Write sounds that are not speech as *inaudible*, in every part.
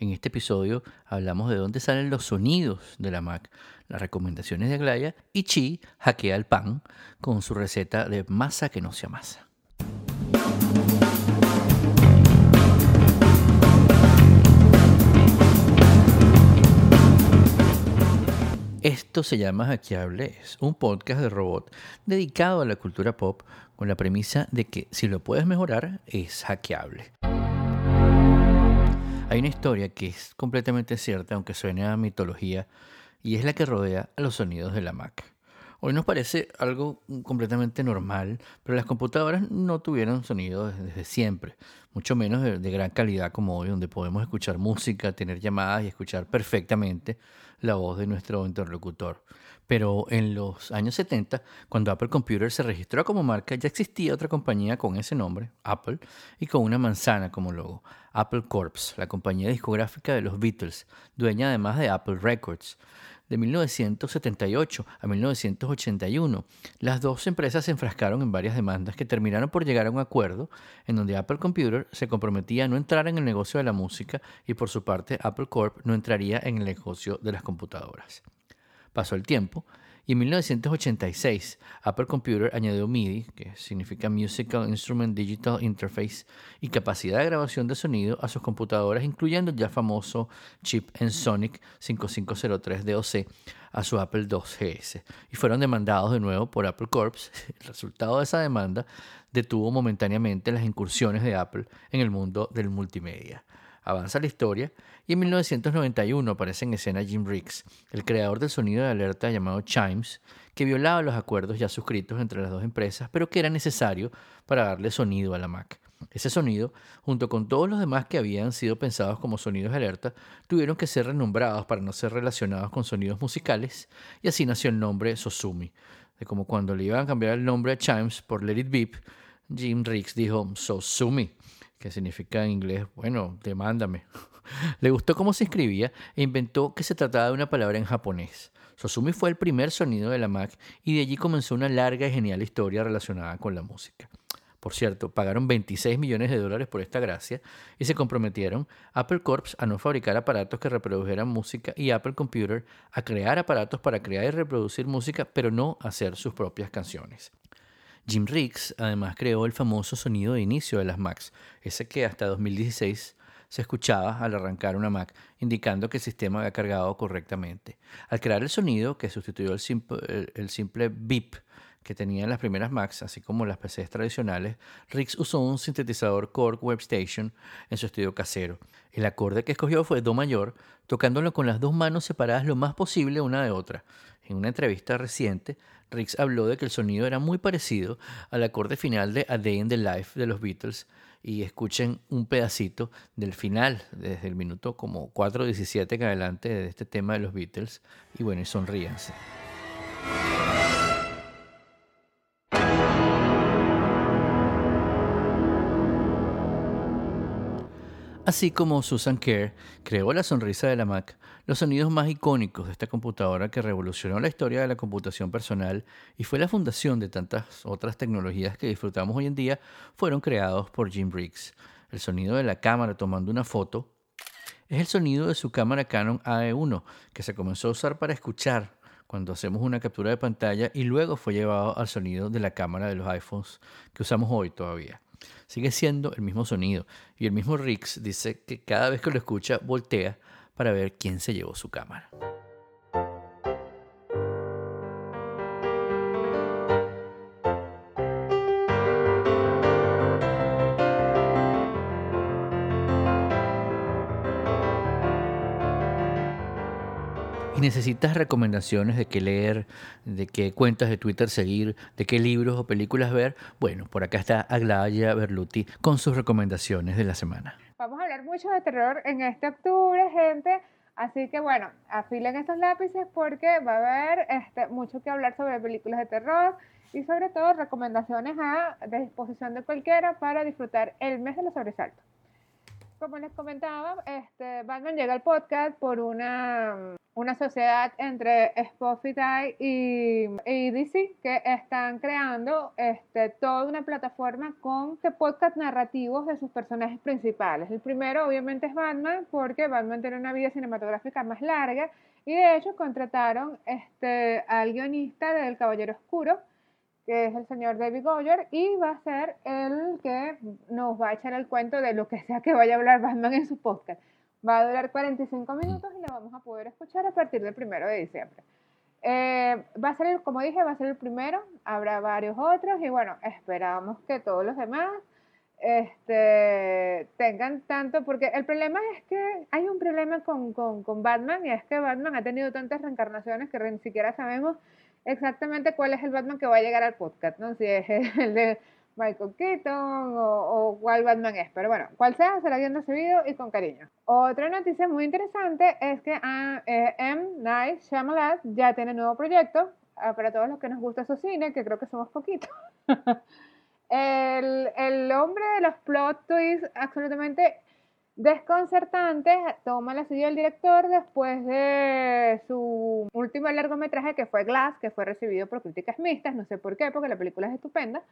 En este episodio hablamos de dónde salen los sonidos de la Mac, las recomendaciones de Aglaya y Chi hackea el pan con su receta de masa que no se amasa. Esto se llama Hackeable, es un podcast de robot dedicado a la cultura pop con la premisa de que si lo puedes mejorar es hackeable. Hay una historia que es completamente cierta, aunque suene a mitología, y es la que rodea a los sonidos de la Mac. Hoy nos parece algo completamente normal, pero las computadoras no tuvieron sonido desde siempre, mucho menos de, de, gran calidad como hoy, donde podemos escuchar música, tener llamadas y escuchar perfectamente la voz de nuestro interlocutor. Pero en los años 70, cuando Apple Computer se registró como marca, ya existía otra compañía con ese nombre, Apple, y con una manzana como logo, Apple Corps, la compañía discográfica de los Beatles, dueña además de Apple Records. De 1978 a 1981, las dos empresas se enfrascaron en varias demandas que terminaron por llegar a un acuerdo en donde Apple Computer se comprometía a no entrar en el negocio de la música y por su parte Apple Corp no entraría en el negocio de las computadoras. Pasó el tiempo y en 1986 Apple Computer añadió MIDI, que significa Musical Instrument Digital Interface, y capacidad de grabación de sonido a sus computadoras, incluyendo el ya famoso chip Ensoniq 5503 DOC a su Apple II GS. Y fueron demandados de nuevo por Apple Corps. *laughs* El resultado de esa demanda detuvo momentáneamente las incursiones de Apple en el mundo del multimedia. Avanza la historia y en 1991 aparece en escena Jim Riggs, el creador del sonido de alerta llamado Chimes, que violaba los acuerdos ya suscritos entre las dos empresas, pero que era necesario para darle sonido a la Mac. Ese sonido, junto con todos los demás que habían sido pensados como sonidos de alerta, tuvieron que ser renombrados para no ser relacionados con sonidos musicales, y así nació el nombre Sosumi. De como cuando le iban a cambiar el nombre a Chimes por Let It Beep, Jim Riggs dijo Sosumi que significa en inglés, bueno, demándame. *laughs* Le gustó cómo se escribía e inventó que se trataba de una palabra en japonés. Sosumi fue el primer sonido de la Mac y de allí comenzó una larga y genial historia relacionada con la música. Por cierto, pagaron 26 millones de dólares por esta gracia y se comprometieron Apple Corps a no fabricar aparatos que reprodujeran música y Apple Computer a crear aparatos para crear y reproducir música, pero no hacer sus propias canciones. Jim Riggs además creó el famoso sonido de inicio de las Macs, ese que hasta 2016 se escuchaba al arrancar una Mac, indicando que el sistema había cargado correctamente. Al crear el sonido, que sustituyó el simple, el simple beep que tenían las primeras Macs, así como las PCs tradicionales, Riggs usó un sintetizador Korg Webstation en su estudio casero. El acorde que escogió fue Do mayor, tocándolo con las dos manos separadas lo más posible una de otra. En una entrevista reciente, Riggs habló de que el sonido era muy parecido al acorde final de A Day in the Life de los Beatles y escuchen un pedacito del final, desde el minuto como 4.17 en adelante de este tema de los Beatles y bueno, y sonríanse. Así como Susan Kerr creó la sonrisa de la Mac, los sonidos más icónicos de esta computadora que revolucionó la historia de la computación personal y fue la fundación de tantas otras tecnologías que disfrutamos hoy en día fueron creados por Jim Briggs. El sonido de la cámara tomando una foto es el sonido de su cámara Canon AE1 que se comenzó a usar para escuchar cuando hacemos una captura de pantalla y luego fue llevado al sonido de la cámara de los iPhones que usamos hoy todavía. Sigue siendo el mismo sonido y el mismo Riggs dice que cada vez que lo escucha voltea para ver quién se llevó su cámara. Necesitas recomendaciones de qué leer, de qué cuentas de Twitter seguir, de qué libros o películas ver, bueno, por acá está Aglaya Berluti con sus recomendaciones de la semana. Vamos a hablar mucho de terror en este octubre, gente. Así que bueno, afilen estos lápices porque va a haber este, mucho que hablar sobre películas de terror y sobre todo recomendaciones a disposición de cualquiera para disfrutar el mes de los sobresaltos. Como les comentaba, este, Batman llega al podcast por una una sociedad entre Spotify y, y que están creando este, toda una plataforma con podcast narrativos de sus personajes principales. El primero obviamente es Batman porque Batman tiene una vida cinematográfica más larga y de hecho contrataron este, al guionista del Caballero Oscuro que es el señor David Goyer y va a ser el que nos va a echar el cuento de lo que *laughs* sea que vaya a hablar Batman en su podcast. Va a durar 45 minutos y la vamos a poder escuchar a partir del primero de diciembre. Eh, va a ser, como dije, va a ser el primero, habrá varios otros y bueno, esperamos que todos los demás este, tengan tanto, porque el problema es que hay un problema con, con, con, Batman y es que Batman ha tenido tantas reencarnaciones que ni siquiera sabemos exactamente cuál es el Batman que va a llegar al podcast, ¿no? Si es *laughs* el de Michael Keaton o, cuál Batman es. Pero bueno, cual sea, será bien recibido y con cariño. Otra noticia muy interesante es que ah, eh, M. Night Shyamalan ya tiene nuevo proyecto ah, para todos los que nos gusta su cine, que creo que somos poquitos. *laughs* el, el hombre de los plot twists absolutamente desconcertantes toma la silla del director después de su último largometraje que fue Glass, que fue recibido por críticas mixtas, no sé por qué, porque la película es estupenda.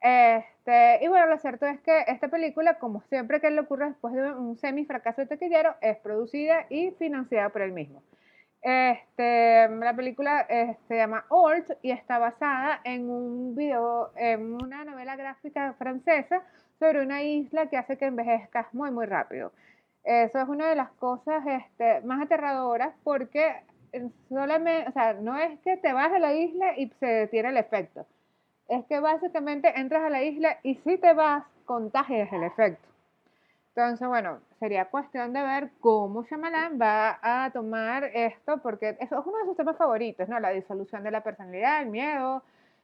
Este, y bueno, lo cierto es que esta película, como siempre que le ocurre después de un semi-fracaso de taquillero, es producida y financiada por él mismo. Este, la película eh, se llama Old y está basada en un video, en una novela gráfica francesa sobre una isla que hace que envejezcas muy, muy rápido. Eso es una de las cosas este, más aterradoras porque solamente, o sea, no es que te vas a la isla y se detiene el efecto es que básicamente entras a la isla y si te vas, contagias el efecto. Entonces, bueno, sería cuestión de ver cómo Shyamalan va a tomar esto, porque eso es uno de sus temas favoritos, ¿no? La disolución de la personalidad, el miedo,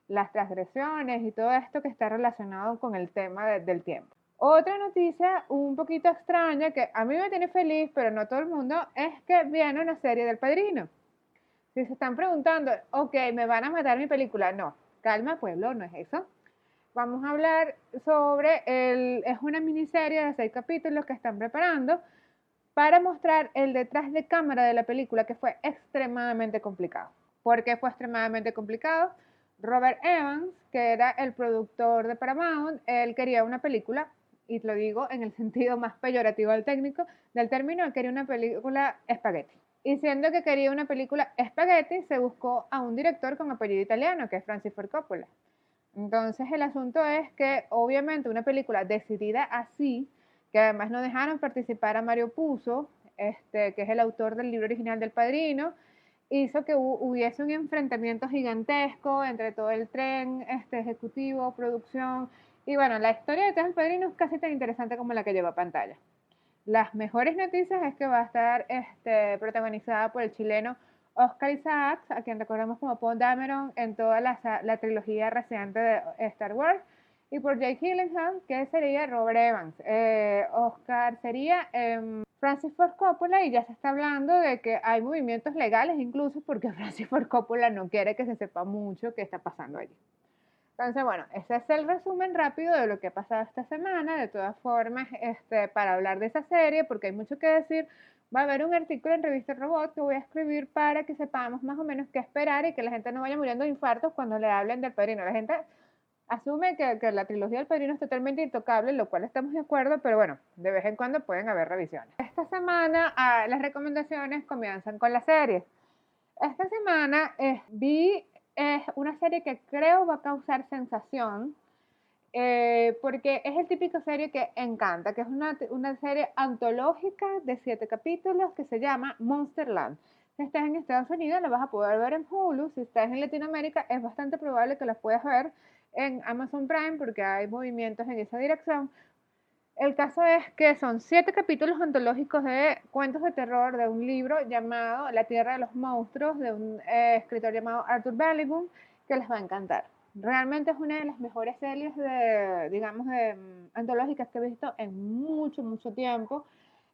las transgresiones y todo esto que está relacionado con el tema del tiempo. Otra noticia un poquito extraña que a mí me tiene feliz, pero no todo el mundo, es que viene una serie del Padrino. Si se están preguntando, ok, ¿me van a matar mi película? No, Calma, pueblo, no es eso. Vamos a hablar sobre, el, es una miniserie de seis capítulos que están preparando para mostrar el detrás de cámara de la película que fue extremadamente complicado. ¿Por qué fue extremadamente complicado? Robert Evans, que era el productor de Paramount, él quería una película, y lo digo en el *laughs* sentido más peyorativo del técnico, del término, él quería una película espagueti. Y siendo que quería una película espagueti, se buscó a un director con apellido italiano, que es Francis Ford Coppola. Entonces el asunto es que obviamente una película decidida así, que además no dejaron participar a Mario Puzo, este, que es el autor del libro original del Padrino, hizo que hubiese un enfrentamiento gigantesco entre todo el tren este, ejecutivo, producción, y bueno, la historia de del Padrino es casi tan interesante como la que lleva a pantalla. Las mejores noticias es que va a estar este, protagonizada por el chileno Oscar Isaac, a quien recordamos como Paul Dameron en toda la, trilogía reciente de Star Wars, y por Jake Gyllenhaal, que sería Robert Evans. Eh, Oscar sería em, Francis Ford Coppola y ya se está hablando de que hay movimientos legales incluso porque *laughs* Francis Ford Coppola no quiere que se sepa mucho qué está pasando allí. Entonces, bueno, ese es el resumen rápido de lo que ha pasado esta semana. De todas formas, este, para hablar de esa serie, porque hay mucho que decir, va a haber un artículo en Revista Robot que voy a escribir para que sepamos más o menos qué esperar y que la gente no vaya muriendo de infartos cuando le hablen del padrino. La gente asume que, que la trilogía del padrino es totalmente intocable, lo cual estamos de acuerdo, pero bueno, de vez en cuando pueden haber revisiones. Esta semana ah, las recomendaciones comienzan con las series. Esta semana eh, vi es una serie que creo va a causar sensación, eh, porque es el típico serie que encanta, que es una, una, serie antológica de siete capítulos que se llama Monsterland. Si estás en Estados Unidos, la vas a poder ver en Hulu. Si estás en Latinoamérica, es bastante probable que la puedas ver en Amazon Prime, porque hay movimientos en esa dirección. El caso es que son siete capítulos antológicos de cuentos de terror de un libro llamado La Tierra de los Monstruos, de un eh, escritor llamado Arthur Bellington, que les va a encantar. Realmente es una de las mejores series de, digamos, mm, antológicas que he visto en mucho, mucho tiempo.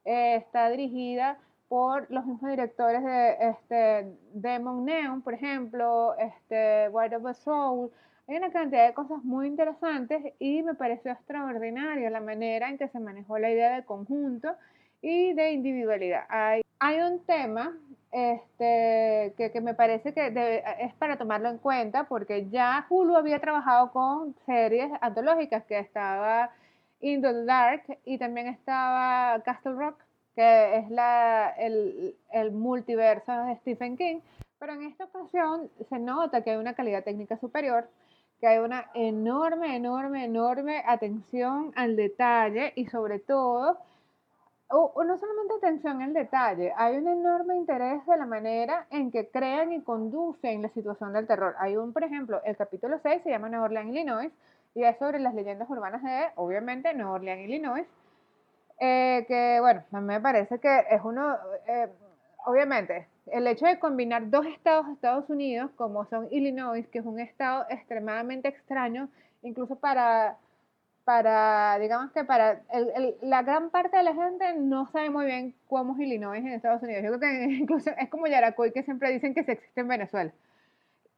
Eh, está dirigida por los mismos directores de este, Demon Neon, por ejemplo, este, White of the Soul, hay una cantidad de cosas muy interesantes y me pareció extraordinario la manera en que se manejó la idea de conjunto y de individualidad. Hay, hay un tema este, que, que me parece que debe- es para tomarlo en cuenta porque ya Hulu había trabajado con series antológicas que estaba Into the Dark y también estaba Castle Rock, que es la, el, el multiverso de Stephen King. Pero en esta ocasión se nota que hay una calidad técnica superior, que hay una enorme, enorme, enorme atención al detalle y sobre todo o, o no solamente atención al detalle, hay un enorme interés de la manera en que crean y conducen la situación del terror. Hay un, por ejemplo, el capítulo 6 se llama Nueva Orleans, Illinois, y es sobre las leyendas urbanas de, obviamente, Nueva Orleans, Illinois, eh, que, bueno, a mí me parece que es uno, eh, obviamente, el hecho de combinar dos estados de Estados Unidos, como son Illinois, que es un estado extremadamente extraño, incluso para para, digamos que para el- el- la gran parte de la gente no sabe muy bien cómo es Illinois en Estados Unidos. Yo creo que *laughs* incluso es como Yaracuy que siempre dicen que se existe en Venezuela.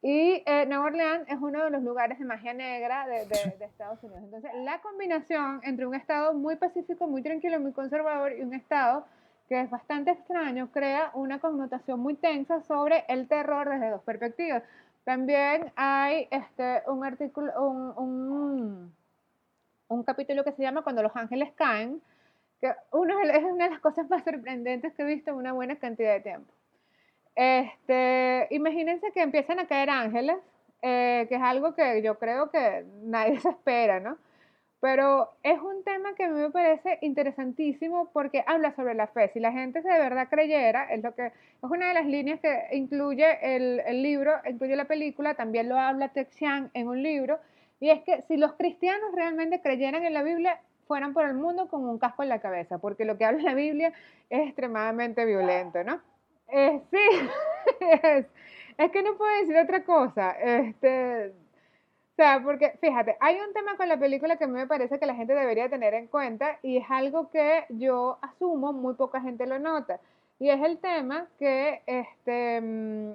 Y eh, Nueva Orleans es uno de los lugares de magia negra de, de- de Estados Unidos. Entonces, la combinación entre un estado muy pacífico, muy tranquilo, muy conservador y un estado que es bastante extraño, crea una connotación muy tensa sobre el terror desde dos perspectivas. También hay este, un artículo, un, un, un capítulo que se llama Cuando los ángeles caen, que uno es una de las cosas más sorprendentes que he visto en una buena cantidad de tiempo. Este, imagínense que empiezan a caer ángeles, eh, que es algo que yo creo que nadie *laughs* se espera, ¿no? Pero es un tema que a mí me parece interesantísimo porque habla sobre la fe. Si la gente de verdad creyera, es lo que es una de las líneas que incluye el, el libro, incluye la película, también lo habla Texian en un libro, y es que si los cristianos realmente creyeran en la Biblia, fueran por el mundo con un casco en la cabeza, porque lo que habla la Biblia es extremadamente violento, ¿no? Eh, sí, *laughs* es, es que no puedo decir otra cosa. Este, o sea, porque fíjate, hay un tema con la película que a mí me parece que la gente debería tener en cuenta y es algo que yo asumo muy poca gente lo nota. Y es el tema que, este, mm,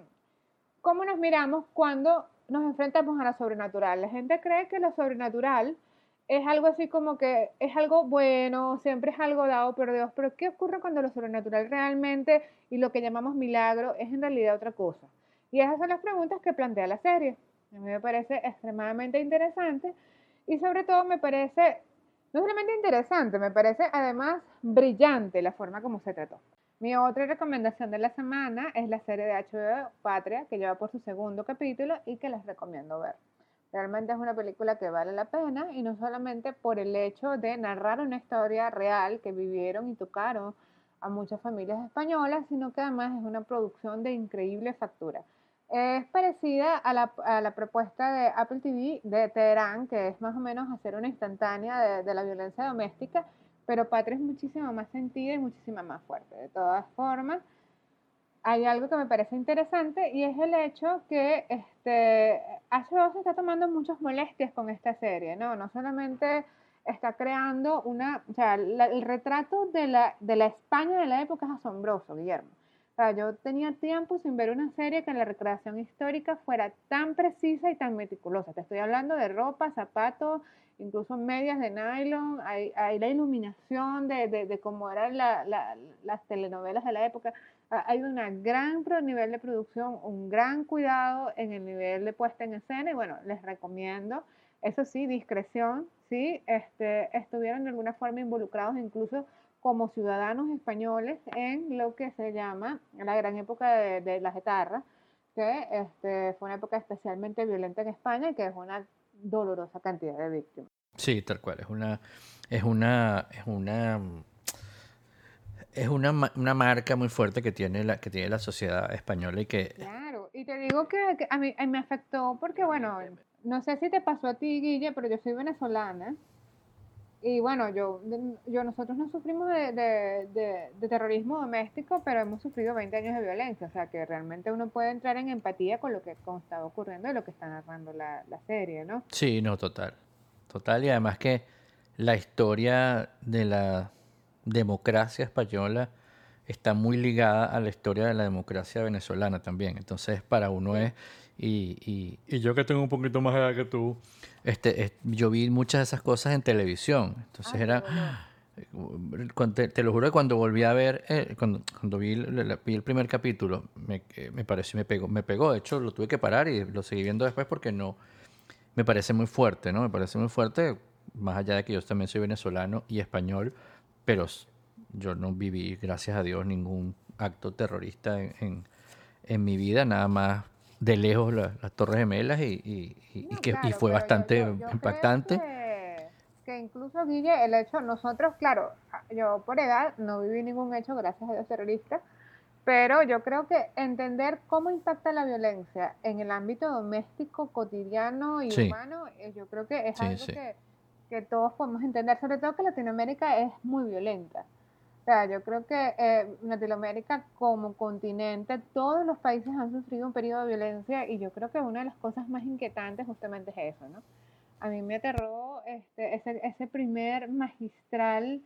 cómo nos miramos cuando nos enfrentamos a lo sobrenatural. La gente cree que lo sobrenatural es algo así como que es algo bueno, siempre es algo dado por Dios, pero ¿qué ocurre cuando lo sobrenatural realmente y lo que llamamos milagro es en realidad otra cosa? Y esas son las preguntas que plantea la serie. A mí me parece extremadamente interesante y sobre todo me parece, no solamente interesante, me parece además brillante la forma como se trató. Mi otra recomendación de la semana es la serie de HBO Patria, que lleva por su segundo capítulo y que les recomiendo ver. Realmente es una película que vale la pena y no solamente por el hecho de narrar una historia real que vivieron y tocaron a muchas familias españolas, sino que además es una producción de increíble factura. Es parecida a la, a la propuesta de Apple TV de Teherán, que es más o menos hacer una instantánea de, la violencia doméstica, pero Patria es muchísimo más sentida y muchísimo más fuerte. De todas formas, hay algo que me parece interesante y es el hecho que este, HBO se está tomando muchas molestias con esta serie, ¿no? No solamente está creando una, o sea, la- el retrato de la, de la España de la época es asombroso, Guillermo. Yo tenía tiempo sin ver una serie que la recreación histórica fuera tan precisa y tan meticulosa. Te estoy hablando de ropa, zapatos, incluso medias de nylon, hay, la iluminación de, de, cómo eran la- la- las telenovelas de la época. Hay un gran nivel de producción, un gran cuidado en el nivel de puesta en escena y bueno, les recomiendo, eso sí, discreción, sí, este, estuvieron de alguna forma involucrados incluso como ciudadanos españoles en lo que se llama la gran época de, de las etarras, que este, fue una época especialmente violenta en España y que es una dolorosa cantidad de víctimas. Sí, tal cual. Es una, es una, es una, es una, una marca muy fuerte que tiene la, que tiene la sociedad española y que Claro, y te digo que, que a mí a mí me afectó porque, bueno, no sé si te pasó a ti, Guille, pero yo soy venezolana. Y bueno, yo, yo nosotros no sufrimos de, de- de- de terrorismo doméstico, pero hemos sufrido 20 años de violencia. O sea, que realmente uno puede entrar en empatía con lo que con estaba ocurriendo y lo que está narrando la, la serie, ¿no? sí, no, total. Total, y además que la historia de la democracia española está muy ligada a la historia de la democracia venezolana también. Entonces, para uno es, y, y, y yo que tengo un poquito más edad que tú, este, es- yo vi muchas de esas cosas en televisión. Entonces Ah, qué era, dolor. te, lo juro que cuando volví a ver, eh, cuando, cuando vi, el primer capítulo, me, me pareció, me pegó, me pegó. De hecho, lo tuve que parar y lo seguí viendo después porque no, me parece muy fuerte, ¿no? Me parece muy fuerte, más allá de que yo también soy venezolano y español, pero yo no viví, gracias a Dios, ningún acto terrorista en, en, mi vida, nada más de lejos las Torres Gemelas y, y, que, y fue bastante impactante. Que, incluso, Guille, el hecho, nosotros, claro, yo por edad no viví ningún hecho, gracias a Dios, terrorista, pero yo creo que entender cómo impacta la violencia en el ámbito doméstico, cotidiano y humano, eh, yo creo que es algo Que, que todos podemos entender, sobre todo que Latinoamérica es muy violenta. Sea, yo creo que eh, Latinoamérica como continente, todos los países han sufrido un periodo de violencia y yo creo que una de las cosas más inquietantes justamente es eso, ¿no? A mí me aterró este, ese, ese primer magistral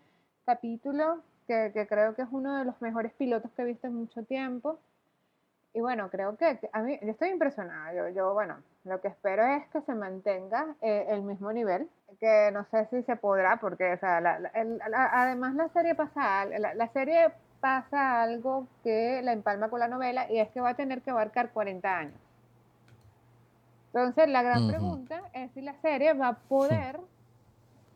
capítulo, que, que, creo que es uno de los mejores pilotos que he visto en mucho tiempo. Y bueno, creo que, a mí, yo estoy impresionada. Yo, yo, bueno, lo que espero es que se mantenga eh, el mismo nivel, que no sé si se podrá, porque, o sea, además la serie pasa, la, serie pasa algo que la empalma con la novela y es que va a tener que abarcar 40 años. Entonces, la gran pregunta es si la serie va a poder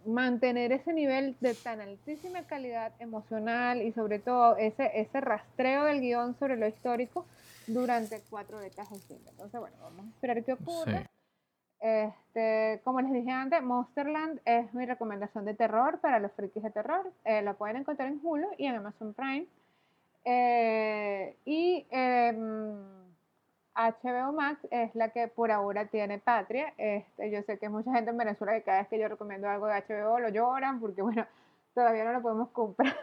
mantener ese nivel de tan altísima calidad emocional y sobre todo ese, ese rastreo del guion sobre lo histórico durante cuatro décadas distintas. Entonces, bueno, vamos a esperar qué ocurre. Este, como les dije antes, Monsterland es mi recomendación de terror para los frikis de terror. Eh, la pueden encontrar en Hulu y en Amazon Prime. Eh, y HBO em, Max es la que por ahora tiene Patria. Este, yo sé que mucha gente en Venezuela que cada vez que yo recomiendo algo de HBO lo lloran porque, bueno, todavía no lo podemos comprar.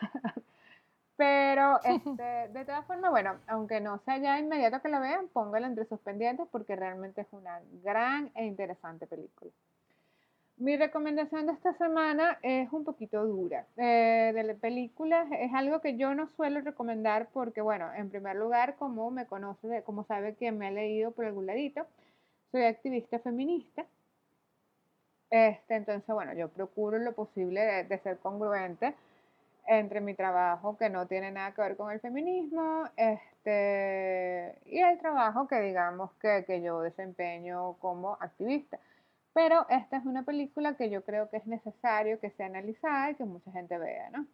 Pero *laughs* este, de todas formas, bueno, aunque no sea ya inmediato que la vean, póngala entre sus pendientes porque realmente es una gran e interesante película. Mi recomendación de esta semana es un poquito dura. Eh, de películas es algo que yo no suelo recomendar porque, bueno, en primer lugar, como me conoce, como sabe que me ha leído por algún ladito, soy activista feminista. Este, entonces, bueno, yo procuro lo posible de ser congruente entre mi trabajo que no tiene nada que ver con el feminismo este, y el trabajo que digamos que, que yo desempeño como activista. Pero esta es una película que yo creo que es necesario que sea analizada y que mucha gente vea, ¿no?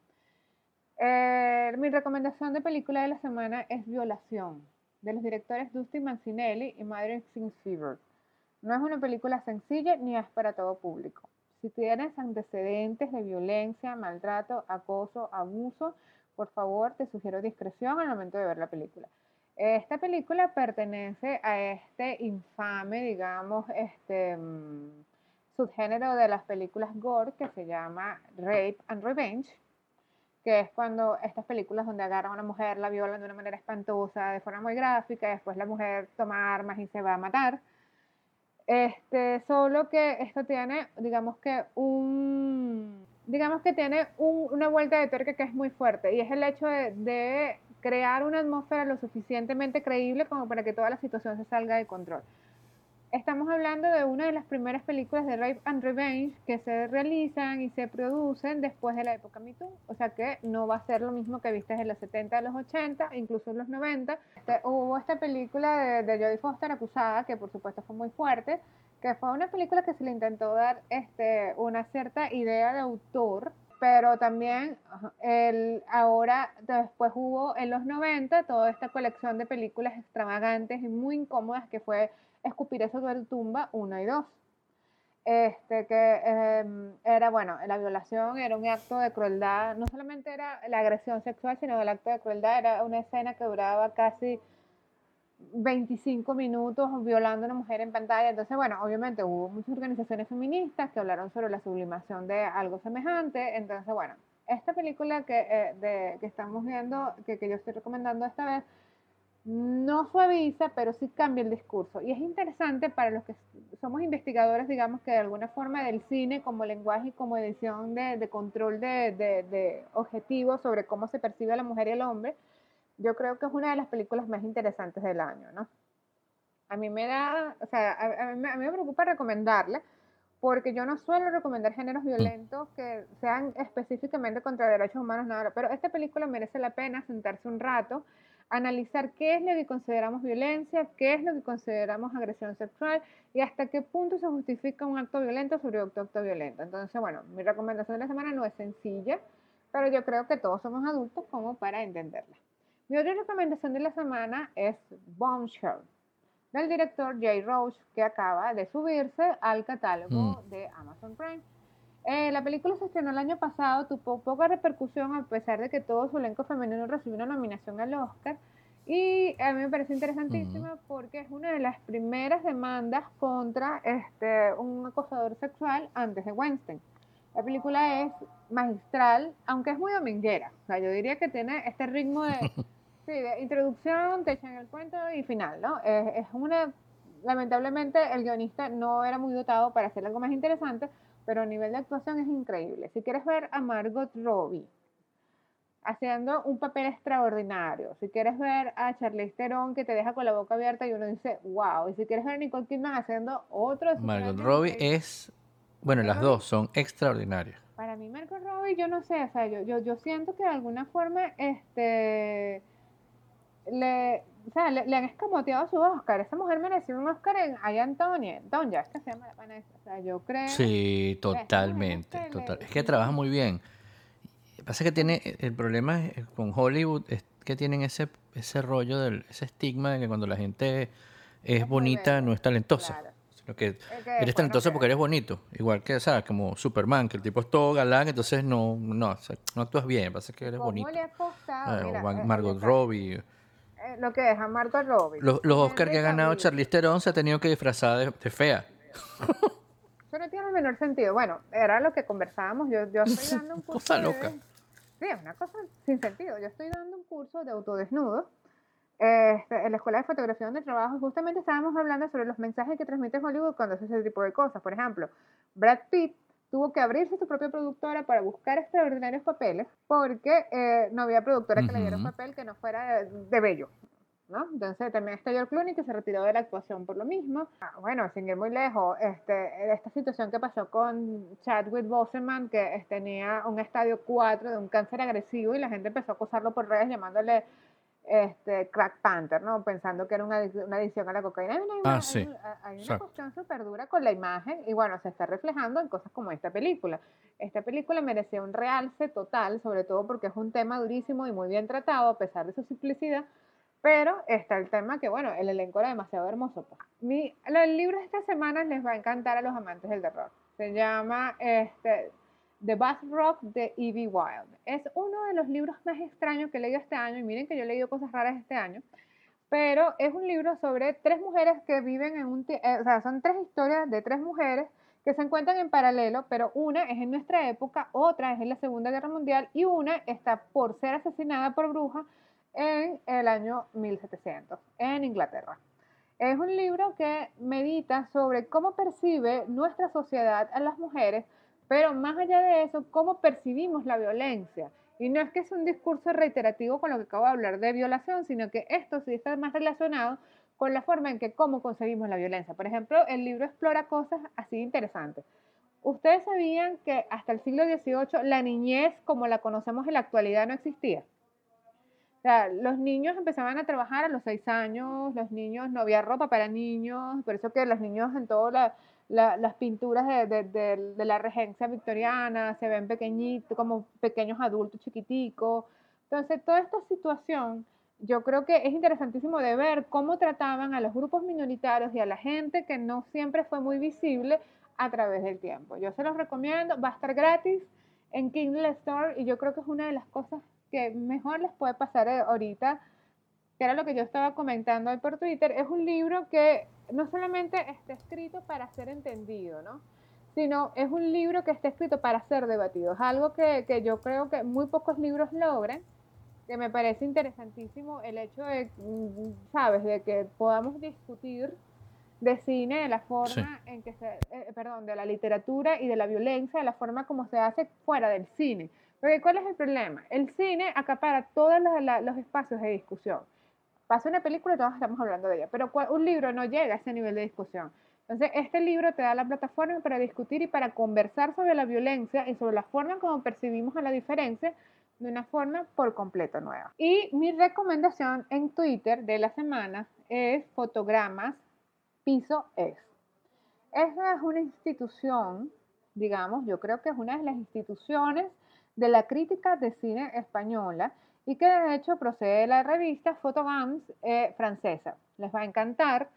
Eh, mi recomendación de película de la semana es Violación, de los directores Dustin Mancinelli y Madrid Sings Fever. No es una película sencilla ni es para todo público. Si tienes antecedentes de violencia, maltrato, acoso, abuso, por favor te sugiero discreción al momento de ver la película. Esta película pertenece a este infame, digamos, este mm, subgénero de las películas gore que se llama Rape and Revenge, que es cuando estas películas donde agarran a una mujer, la violan de una manera espantosa, de forma muy gráfica, y después la mujer toma armas y se va a matar. Este, solo que esto tiene, digamos que un, digamos que tiene una vuelta de tuerca que es muy fuerte y es el hecho de crear una atmósfera lo suficientemente creíble como para que toda la situación se salga de control. Estamos hablando de una de las primeras películas de Rape and Revenge que se realizan y se producen después de la época Me O sea que no va a ser lo mismo que viste en los 70, los 80, incluso en los 90. Este, hubo esta película de, de Jodie Foster acusada, que por supuesto fue muy fuerte, que fue una película que se le intentó dar este, una cierta idea de autor, pero también el, ahora, después hubo en los 90 toda esta colección de películas extravagantes y muy incómodas que fue escupir eso de tumba 1 y 2. Este, que em, era, bueno, la violación era un acto de crueldad, no solamente era la agresión sexual, sino el acto de crueldad, era una escena que duraba casi 25 minutos violando a una mujer en pantalla. Entonces, bueno, obviamente hubo muchas organizaciones feministas que hablaron sobre la sublimación de algo semejante. Entonces, bueno, esta película que, eh, de, que estamos viendo, que, que yo estoy recomendando esta vez, no suaviza, pero sí cambia el discurso. Y es interesante para los que somos investigadores, digamos que de alguna forma del cine como lenguaje y como edición de, control de, de, objetivos sobre cómo se percibe a la mujer y el hombre, yo creo que es una de las películas más interesantes del año, ¿no? A mí me da, o sea, a, mí, me preocupa recomendarla porque yo no suelo recomendar géneros violentos que sean específicamente contra derechos humanos, nada, pero esta película merece la pena sentarse un rato, analizar qué es lo que consideramos violencia, qué es lo que consideramos agresión sexual y hasta qué punto se justifica un acto violento sobre otro acto violento. Entonces, bueno, mi recomendación de la semana no es sencilla, pero yo creo que todos somos adultos como para entenderla. Mi otra recomendación de la semana es Bombshell del director Jay Roach, que acaba de subirse al catálogo mm. de Amazon Prime. Eh, la película se estrenó el año pasado, tuvo poca repercusión a pesar de que todo su elenco femenino recibió una nominación al Oscar. Y a mí me parece interesantísima porque es una de las primeras demandas contra este, un acosador sexual antes de Weinstein. La película es magistral, aunque es muy dominguera. O sea, yo diría que tiene este ritmo de *laughs* Sí, de introducción, te echan el cuento y final, ¿no? Es, una, lamentablemente el guionista no era muy dotado para hacer algo más interesante, pero a nivel de actuación es increíble. Si quieres ver a Margot Robbie haciendo un papel extraordinario, si quieres ver a Charlize Theron que te deja con la boca abierta y uno dice, wow, y si quieres ver a Nicole Kidman haciendo otro... Margot Robbie es, bueno, las dos son extraordinarias. Para mí Margot Robbie, yo no sé, o sea, yo, yo, yo siento que de alguna forma, este le, o sea, le, han escamoteado su Oscar. Esa mujer mereció un Oscar en Ay Antonia, Donja, es que se llama Vanessa. O sea, yo creo. Sí, totalmente. total. Es que trabaja muy bien. Pasa que tiene. El problema con Hollywood es que tienen ese, ese rollo, del, ese estigma de que cuando la gente es, bonita no es talentosa. Sino que eres talentosa porque eres bonito. Igual que, ¿sabes? Como Superman, que el tipo es todo galán, entonces no, no, no actúas bien. Pasa que eres bonito. Le ha Margot Robbie. Eh, lo que es a Margot Robbie. Los, los Oscars que ha ganado Charlize Theron se ha tenido que disfrazar de, fea. *laughs* Eso no tiene el menor sentido. Bueno, era lo que conversábamos. Yo, yo estoy *laughs* dando un curso. cosa loca. Sí, es una cosa sin sentido. Yo estoy dando un curso de autodesnudo este, en la Escuela de Fotografía donde trabajo. Justamente estábamos hablando sobre los mensajes que transmite Hollywood cuando hace ese tipo de cosas. Por ejemplo, Brad Pitt tuvo que abrirse su propia productora para buscar extraordinarios papeles porque eh, no había productora que le diera un papel que no fuera de, bello. ¿no? Entonces también está George Clooney que se retiró de la actuación por lo mismo. Ah, bueno, sin ir muy lejos, este, esta situación que pasó con Chadwick Boseman, que tenía un estadio 4 de un cáncer agresivo y la gente empezó a acosarlo por redes llamándole este, Crack Panther, ¿no? Pensando que era una, una adición a la cocaína. Hay una, ah, sí. hay, una cuestión súper dura con la imagen y bueno, se está reflejando en cosas como esta película. Esta película merecía un realce total, sobre todo porque es un tema durísimo y muy bien tratado, a pesar de su simplicidad. Pero está el tema que, bueno, el elenco era demasiado hermoso. Pues. Mi, el libro de esta semana les va a encantar a los amantes del terror. Se llama este, The Bath Rock de Evie Wild. Es uno de los libros más extraños que he leído este año, y miren que yo he leído cosas raras este año, pero es un libro sobre tres mujeres que viven en un... Eh, o sea, son tres historias de tres mujeres que se encuentran en paralelo, pero una es en nuestra época, otra es en la Segunda Guerra Mundial y una está por ser asesinada por bruja en el año 1700, en Inglaterra. Es un libro que medita sobre cómo percibe nuestra sociedad a las mujeres pero más allá de eso, ¿cómo percibimos la violencia? Y no es que es un discurso reiterativo con lo que acabo de hablar de violación, sino que esto sí está más relacionado con la forma en que cómo concebimos la violencia. Por ejemplo, el libro explora cosas así interesantes. ¿Ustedes sabían que hasta el siglo XVIII la niñez como la conocemos en la actualidad no existía? Los niños empezaban a trabajar a los seis años, los niños no había ropa para niños, por eso que los niños en todo la, las pinturas de, la regencia victoriana, se ven pequeñitos, como pequeños adultos chiquiticos. Entonces, toda esta situación, yo creo que es interesantísimo de ver cómo trataban a los grupos minoritarios y a la gente que no siempre fue muy visible a través del tiempo. Yo se los recomiendo, va a estar gratis en Kindle Store y yo creo que es una de las cosas que mejor les puede pasar eh, ahorita, que era lo que yo estaba comentando hoy por Twitter, es un libro que no solamente está escrito para ser entendido, ¿no? sino es un libro que está escrito para ser debatido. Es algo que, que yo creo que muy pocos libros logran, que me parece interesantísimo el hecho de, mm, sabes, de que podamos discutir de cine, de la forma en que se, eh, perdón, de la literatura y de la violencia, de la forma como se hace fuera del cine. Porque ¿cuál es el problema? El cine acapara todos los espacios de discusión pasa una película y todos estamos hablando de ella, pero un libro no llega a ese nivel de discusión. Entonces, este libro te da la plataforma para discutir y para conversar sobre la violencia y sobre la forma como percibimos a la diferencia de una forma por completo nueva. Y mi recomendación en Twitter de la semana es Fotogramas Piso Es. Esa es una institución, digamos, yo creo que es una de las instituciones de la crítica de cine española y que de hecho procede de la revista Photogams eh, francesa. Les va a encantar.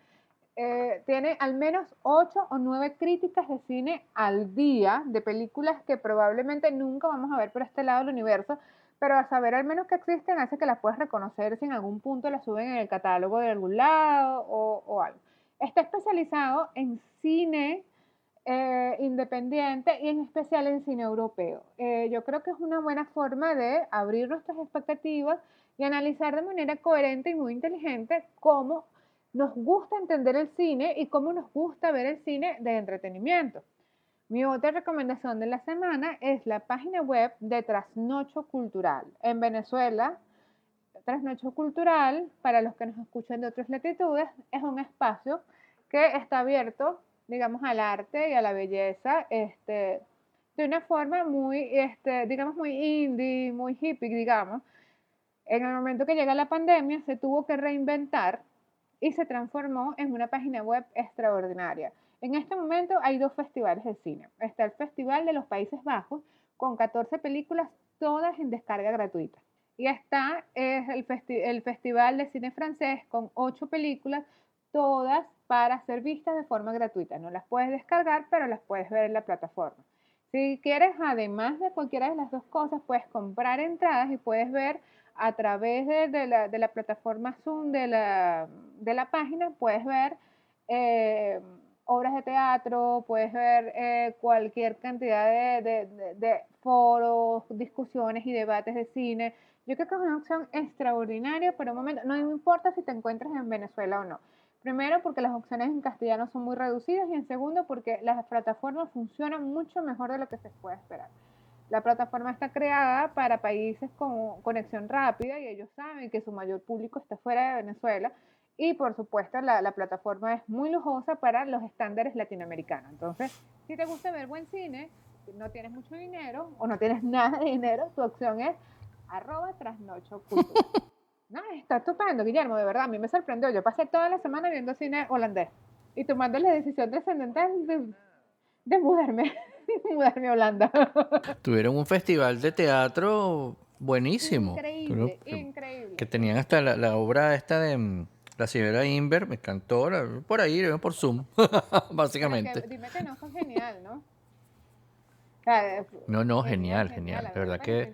Eh, tiene al menos ocho o nueve críticas de cine al día de películas que probablemente nunca vamos a ver por este lado del universo, pero a saber al menos que existen hace que las puedas reconocer si en algún punto las suben en el catálogo de algún lado o algo. Está especializado en cine eh, independiente y en especial en cine europeo. Eh, yo creo que es una buena forma de abrir nuestras expectativas y analizar de manera coherente y muy inteligente cómo nos gusta entender el cine y cómo nos gusta ver el cine de entretenimiento. Mi otra recomendación de la semana es la página web de Trasnocho Cultural. En Venezuela, Trasnocho Cultural, para los que nos escuchan de otras latitudes, es un espacio que está abierto digamos, al arte y a la belleza, este, de una forma muy, este, digamos, muy indie, muy hippie, digamos. En el momento que llega la pandemia, se tuvo que reinventar y se transformó en una página web extraordinaria. En este momento hay dos festivales de cine. Está el Festival de los Países Bajos, con 14 películas, todas en descarga gratuita. Y está es el, el Festival de Cine Francés, con 8 películas, todas para ser vistas de forma gratuita. No las puedes descargar, pero las puedes ver en la plataforma. Si quieres, además de cualquiera de las dos cosas, puedes comprar entradas y puedes ver a través de, la, plataforma Zoom de la, página, puedes ver eh, obras de teatro, puedes ver eh, cualquier cantidad de, foros, discusiones y debates de cine. Yo creo que es una opción extraordinaria, pero un momento, no importa si te encuentras en Venezuela o no. Primero, porque las opciones en castellano son muy reducidas y en segundo, porque las plataformas funcionan mucho mejor de lo que se puede esperar. La plataforma está creada para países con conexión rápida y ellos saben que su mayor público está fuera de Venezuela y por supuesto la, la plataforma es muy lujosa para los estándares latinoamericanos. Entonces, si te gusta ver buen cine, no tienes mucho dinero o no tienes *laughs* nada de dinero, tu opción es arroba trasnocho *laughs* No, está estupendo, Guillermo, de verdad, a mí me sorprendió. Yo pasé toda la semana viendo cine holandés y tomando la decisión trascendental de, de mudarme, *laughs* mudarme a Holanda. *laughs* Tuvieron un festival de teatro buenísimo. Increíble, increíble. Que tenían hasta la, obra esta de mm, la señora Inver, me encantó, por ahí, por Zoom, *laughs* básicamente. dime que no fue genial, ¿no? no, no, genial, genial. De verdad que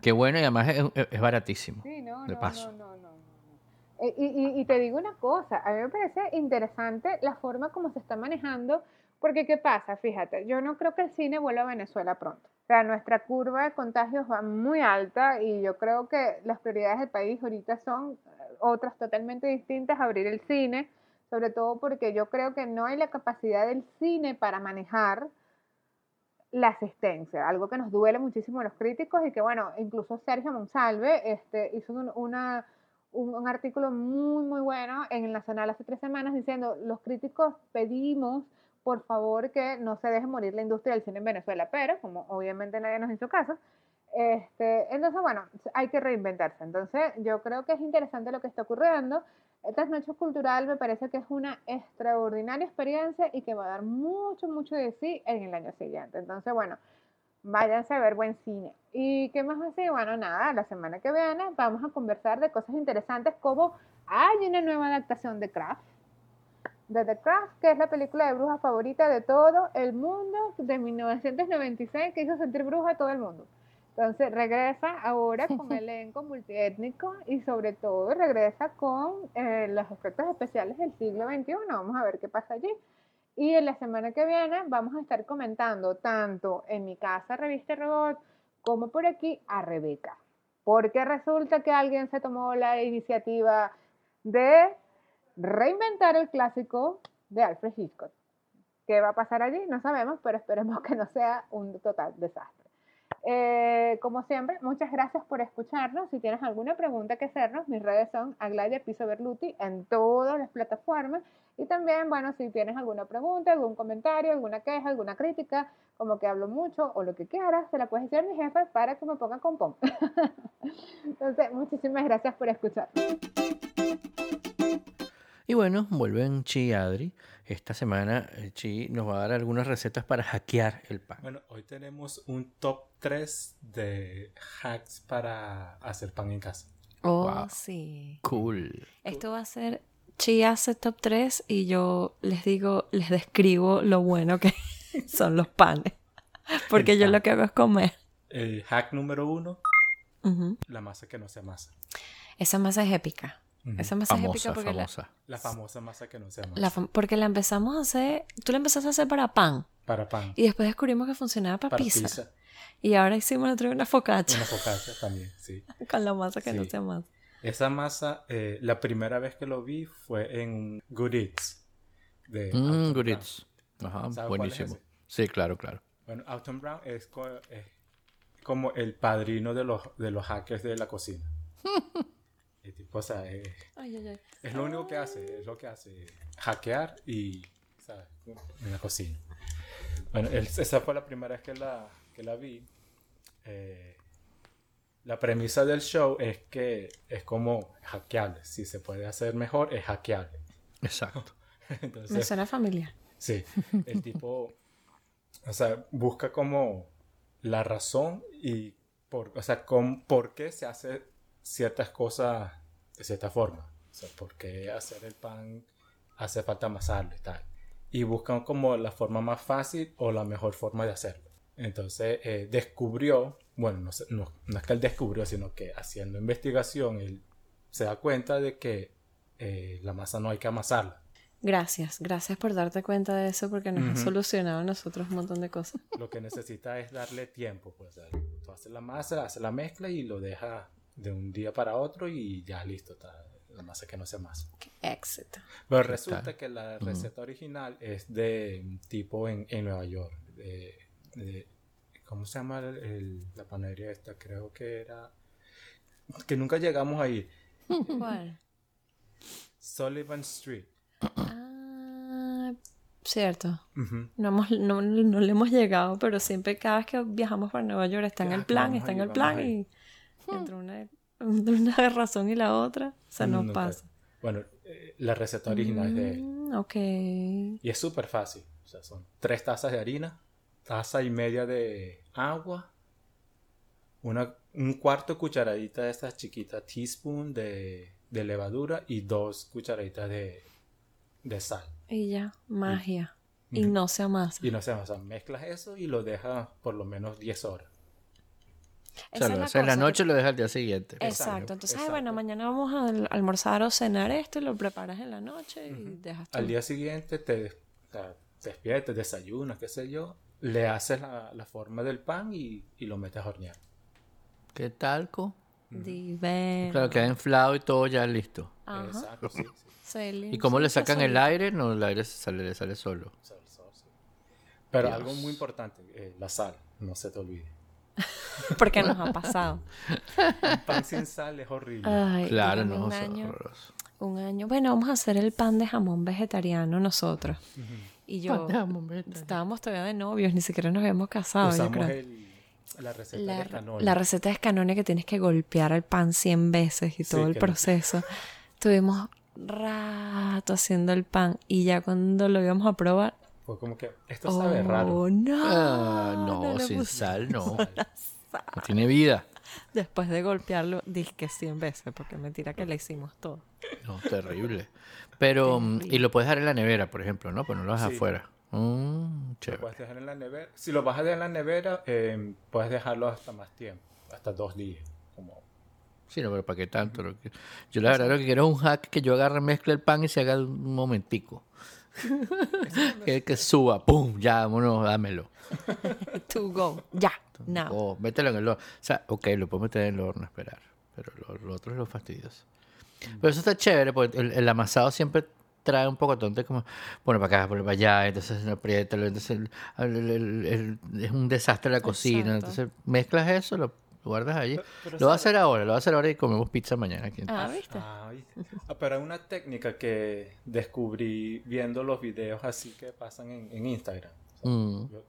Qué bueno y además es, baratísimo. Sí, no, no, no, no, no, eh, y, y, te digo una cosa, a mí me parece interesante la forma como se está manejando, porque ¿qué pasa? Fíjate, yo no creo que el cine vuelva a Venezuela pronto. O sea, nuestra curva de contagios va muy alta y yo creo que las prioridades del país ahorita son eh, otras totalmente distintas, abrir el cine, sobre todo porque yo creo que no hay la capacidad del cine para manejar la asistencia, algo que nos duele muchísimo a los críticos y que, bueno, incluso Sergio Monsalve este, hizo un, artículo muy, muy bueno en el Nacional hace tres semanas diciendo, los críticos pedimos, por favor, que no se deje morir la industria del cine en Venezuela, pero como obviamente nadie nos hizo caso, este, entonces, bueno, hay que reinventarse. Entonces, yo creo que es interesante lo que está ocurriendo. Esta noche cultural me parece que es una extraordinaria experiencia y que va a dar mucho, mucho de sí en el año siguiente. Entonces, bueno, váyanse a ver buen cine. ¿Y qué más así? Bueno, nada, la semana que viene vamos a conversar de cosas interesantes como hay una nueva adaptación de Craft. De The Craft, que es la película de bruja favorita de todo el mundo de 1996 que hizo sentir bruja a todo el mundo. Entonces regresa ahora con elenco multiétnico y sobre todo regresa con eh, los efectos especiales del siglo XXI. Vamos a ver qué pasa allí. Y en la semana que viene vamos a estar comentando tanto en mi casa Revista Robot como por aquí a Rebeca. Porque resulta que alguien se tomó la iniciativa de reinventar el clásico de Alfred Hitchcock. ¿Qué va a pasar allí? No sabemos, pero esperemos que no sea un total desastre. Eh, como siempre, muchas gracias por escucharnos. Si tienes alguna pregunta que hacernos, mis redes son Agladia Piso Berluti en todas las plataformas. Y también, bueno, si tienes alguna pregunta, algún comentario, alguna queja, alguna crítica, como que hablo mucho o lo que quieras, se la puedes decir a mi jefe para que me ponga con pom. *laughs* Entonces, muchísimas gracias por escuchar. Y bueno, vuelven Chi y Adri. Esta semana eh, Chi nos va a dar algunas recetas para hackear el pan. Bueno, hoy tenemos un top 3 de hacks para hacer pan en casa. Oh, Wow. sí. Cool. Esto va a ser Chi hace top 3 y yo les digo, les describo lo bueno que *laughs* son los panes. *laughs* Porque El yo pan. lo que hago es comer. El hack número uno, la masa que no sea masa. Esa masa es épica. Esa masa es Famosa, épica porque la, famosa. La famosa masa que no masa. la fam- porque la empezamos a hacer, tú la empezaste a hacer para pan Para pan. y después descubrimos que funcionaba para, para pizza. pizza. Y ahora hicimos otra vez una focaccia Una focaccia también, sí. *laughs* con la masa que no Sí. sea masa. Esa masa, eh, la primera vez que lo vi fue en Good Eats. De Mm, good eats. Ajá, ¿Sabes cuál es buenísimo. ese? Sí, claro, claro. Bueno, Alton Brown es, co- es como el padrino de los, de los hackers de la cocina. *laughs* Tipo, o sea, es, Ay, ay, ay. es lo único que hace, es lo que hace, hackear y, ¿sabes? En la cocina. Bueno, él- esa fue la primera vez que la, que la vi. Eh, la premisa del show es que es como hackeable. Si se puede hacer mejor, es hackeable. Exacto. *laughs* Me Entonces, suena familiar. Sí, el tipo, o sea, busca como la razón y, por, o sea, con, por qué se hace ciertas cosas de cierta forma. O sea, por qué hacer el pan hace falta amasarlo y tal. Y buscan como la forma más fácil o la mejor forma de hacerlo. Entonces, eh, descubrió, bueno, no, no, no es que él descubrió, sino que haciendo investigación, él se da cuenta de que eh, la masa no hay que amasarla. Gracias, gracias por darte cuenta de eso porque nos ha Ujú. solucionado a nosotros un montón de cosas. Lo que necesita es darle tiempo, pues. tú haces la masa, haces la mezcla y lo dejas de un día para otro y ya listo, está la masa que no sea más. Qué éxito. Pero ¿Qué resulta tal? que la receta original es de un tipo en, en Nueva York. de- de- ¿Cómo se llama el- el- la panadería esta? Creo que era... Que nunca llegamos a ir. *laughs* ¿Cuál? Sullivan Street. Ah, cierto. No, hemos, no, no le hemos llegado, pero siempre cada vez que viajamos para Nueva York está en el plan, está en ahí, el plan ahí. Y entre una, *laughs* entre una razón y la otra se nos Nunca- pasa. Bueno, eh, la receta original es de él. Mm, ok. Y es súper fácil. O sea, son tres tazas de harina, taza y media de agua, una, un cuarto de cucharadita de estas chiquitas, teaspoon de, de levadura y dos cucharaditas de, de sal. Y ya, magia. Y Ujú. no se amasa. Y no o sea, mezclas eso y lo dejas por lo menos 10 horas. O sea, Esa lo es la haces en la noche que- lo dejas al día siguiente. Exacto. Entonces, ay, bueno, mañana vamos a al- almorzar o cenar esto y lo preparas en la noche y dejas Al todo. día siguiente te, o te despiertas, desayunas, qué sé yo, le haces la, la forma del pan y, y lo metes a hornear. ¿Qué talco? Divino. Claro, queda inflado y todo ya listo. Ajá. Exacto, sí, sí. *laughs* ¿Y cómo le sacan el aire? No, el aire se sale, le sale solo. Sal, sal, sí. Pero Dios. algo muy importante, eh, la sal, no se te olvide. *laughs* Porque nos ha pasado. Un pan sin sal es horrible. Ay, Claro, no, un año, un año. Bueno, vamos a hacer el pan de jamón vegetariano nosotros. Y yo estábamos todavía de novios, ni siquiera nos habíamos casado, yo Usamos creo. el- la receta La, de canola. la receta es canone que tienes que golpear el pan 100 veces y Sí, todo el que- proceso. Tuvimos rato haciendo el pan y ya cuando lo íbamos a probar, Fue como que, esto sabe raro. oh no, Ah, no, sin sal no. Sal. No tiene vida. Después de golpearlo, dije 100 veces, porque mentira que le hicimos todo. No, terrible. Pero, mm, y lo puedes dejar en la nevera, por ejemplo, ¿no? Pues no lo dejas Sí. afuera. Mm, Lo puedes dejar en la nevera. Si lo vas a dejar en la nevera, eh, puedes dejarlo hasta más tiempo, hasta dos días. Como, Sí, no, pero ¿para qué tanto? Lo que- Yo la verdad lo que quiero es un hack que yo agarre, mezcle el pan y se haga un momentico. Que, que suba, ¡pum! Ya, vámonos, dámelo. *laughs* To go, ya, now. Mételo en el horno. O sea, ok, lo puedo meter en el horno, esperar. Pero lo, lo otro es lo fastidioso. Pero eso está chévere, porque el, el amasado siempre trae un poco tonto como pone para acá, para allá, entonces aprieta, entonces el- el- es un desastre la cocina, Exacto. entonces mezclas eso, lo guardas allí. Pero- pero lo voy a hacer ahora, lo voy a hacer ahora y comemos pizza mañana aquí. en- Ah, ¿viste? Ah, ¿viste? Ah, pero hay una técnica que descubrí viendo los videos así que pasan en, en Instagram. Mm. Yo-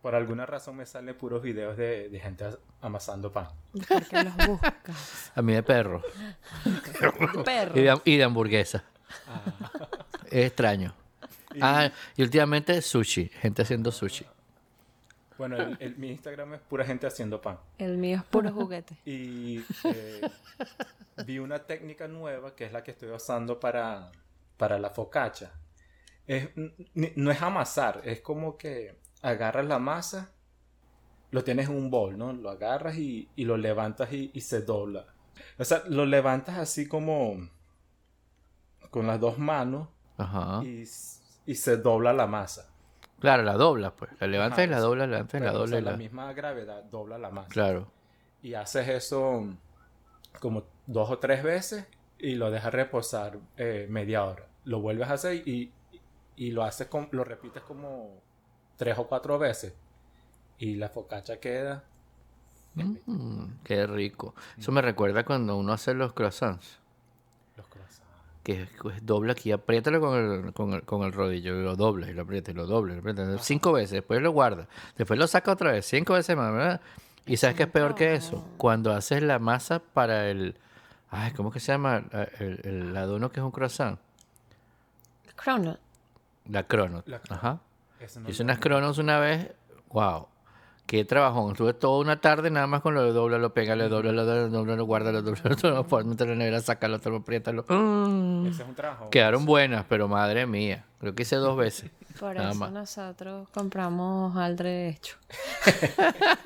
por alguna razón me salen puros videos de, de gente as- amasando pan. Porque los buscas. A mí de perro *laughs* Perro. y de, y de hamburguesa. Ah. Es extraño. Ah, y últimamente sushi, gente haciendo sushi. Bueno, el- el- mi Instagram es pura gente haciendo pan. El mío es puro juguete. *laughs* Y eh, vi una técnica nueva que es la que estoy usando para, para la. Es, n- no es amasar, es como que agarras la masa, lo tienes en un bol, ¿no? Lo agarras y, y lo levantas y, y se dobla. O sea, lo levantas así como con las dos manos Ajá. y, y se dobla la masa. Claro, la dobla, pues. La levantas Ajá, y la sí. dobla, la levantas y la Bueno, o dobla sea, y la misma gravedad dobla la masa. Claro. y haces eso como dos o tres veces y lo dejas reposar eh, media hora. Lo vuelves a hacer y, y lo haces con, lo repites como tres o cuatro veces y la focacha queda. Mm, qué rico. Eso me recuerda cuando uno hace los croissants. Que es- es dobla aquí, apriétalo con el, con el, con el rodillo, y lo dobla, y lo aprieta, y lo dobla, y lo aprieta. Cinco veces, después lo guarda, después lo saca otra vez, cinco veces más, ¿verdad? ¿Y sabes qué es peor que eso? Cuando haces la masa para el... Ay, ¿cómo que se llama? La- El, el adorno que es un croissant. Cronut. La cronut. La cronut. Ajá. Hice unas cronos una vez, wow. Qué trabajón. Estuve toda una tarde nada más con lo de dobla, *laughs* lo pega, lo dobla, lo dobla, lo dobla, lo guarda, lo dobla, lo dobla, lo meter en la nevera, sacarlo, lo apriétalo. Mm. Ese es un trabajo. Quedaron buenas, pero madre mía. Creo que hice dos veces. Por Nada eso más. nosotros compramos al derecho. *laughs*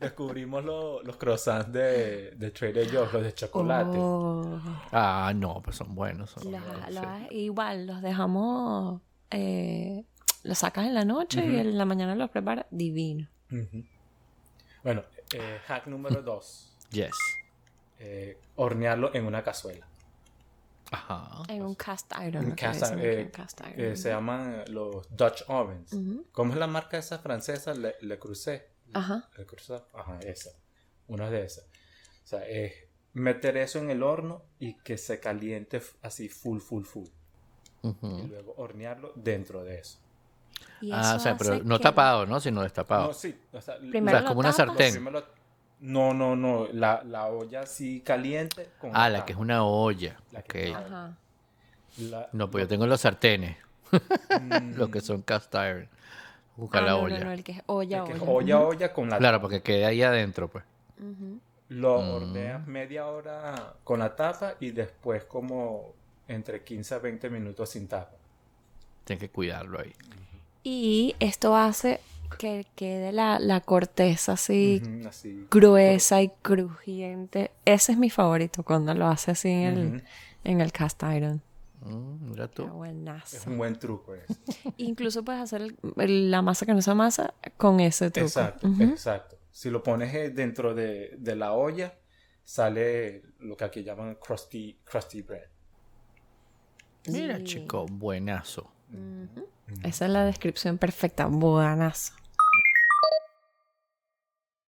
Descubrimos lo- los croissants de, de Trader Joe's, los de chocolate. Oh, Ah, no, pues son buenos. son los- buenos, sí. igual, los dejamos, eh, los sacas en la noche y en la mañana los preparas. Divino. Bueno, eh, hack número dos. Yes. eh, hornearlo en una cazuela. Ajá. En un cast iron. Un cast eh, cast iron. que se llaman los Dutch ovens. Ujú. ¿Cómo es la marca esa francesa? Le, Le Creuset. Ajá. Le Creuset. Ajá, esa. Una de esas. O sea, es meter eso en el horno y que se caliente así full, full, full. Y luego hornearlo dentro de eso. Y Ah, o sea, pero no que- tapado, ¿no? Sino destapado. No, sí. O sea, Primero O sea, lo como una tapas. sartén. primero- no, no, no. La, la olla así caliente. Con Ah, la que es una olla. La Ok. que- Ajá. La- No, pues yo tengo los sartenes, *laughs* mm, los que son cast iron. Busca Ah, la no, no, olla. no, el que es olla, el que es olla. olla, olla con la Claro, tapa. porque queda ahí adentro, pues. Ujú. Lo Mm. media hora con la tapa y después como entre 15 a 20 minutos sin tapa. Tienes que cuidarlo ahí. Y esto hace que quede la, la corteza así gruesa y crujiente. Ese es mi favorito cuando lo hace así en el, en el cast iron. Mm, mira Está tú. Es un buen truco eso. *laughs* Incluso puedes hacer el- el- la masa que no se amasa con ese truco. Exacto, exacto. Si lo pones eh, dentro de, de la olla, sale lo que aquí llaman crusty, crusty bread. Mira, Sí. chico, buenazo. Ujú. Esa es la descripción perfecta. Buenazo.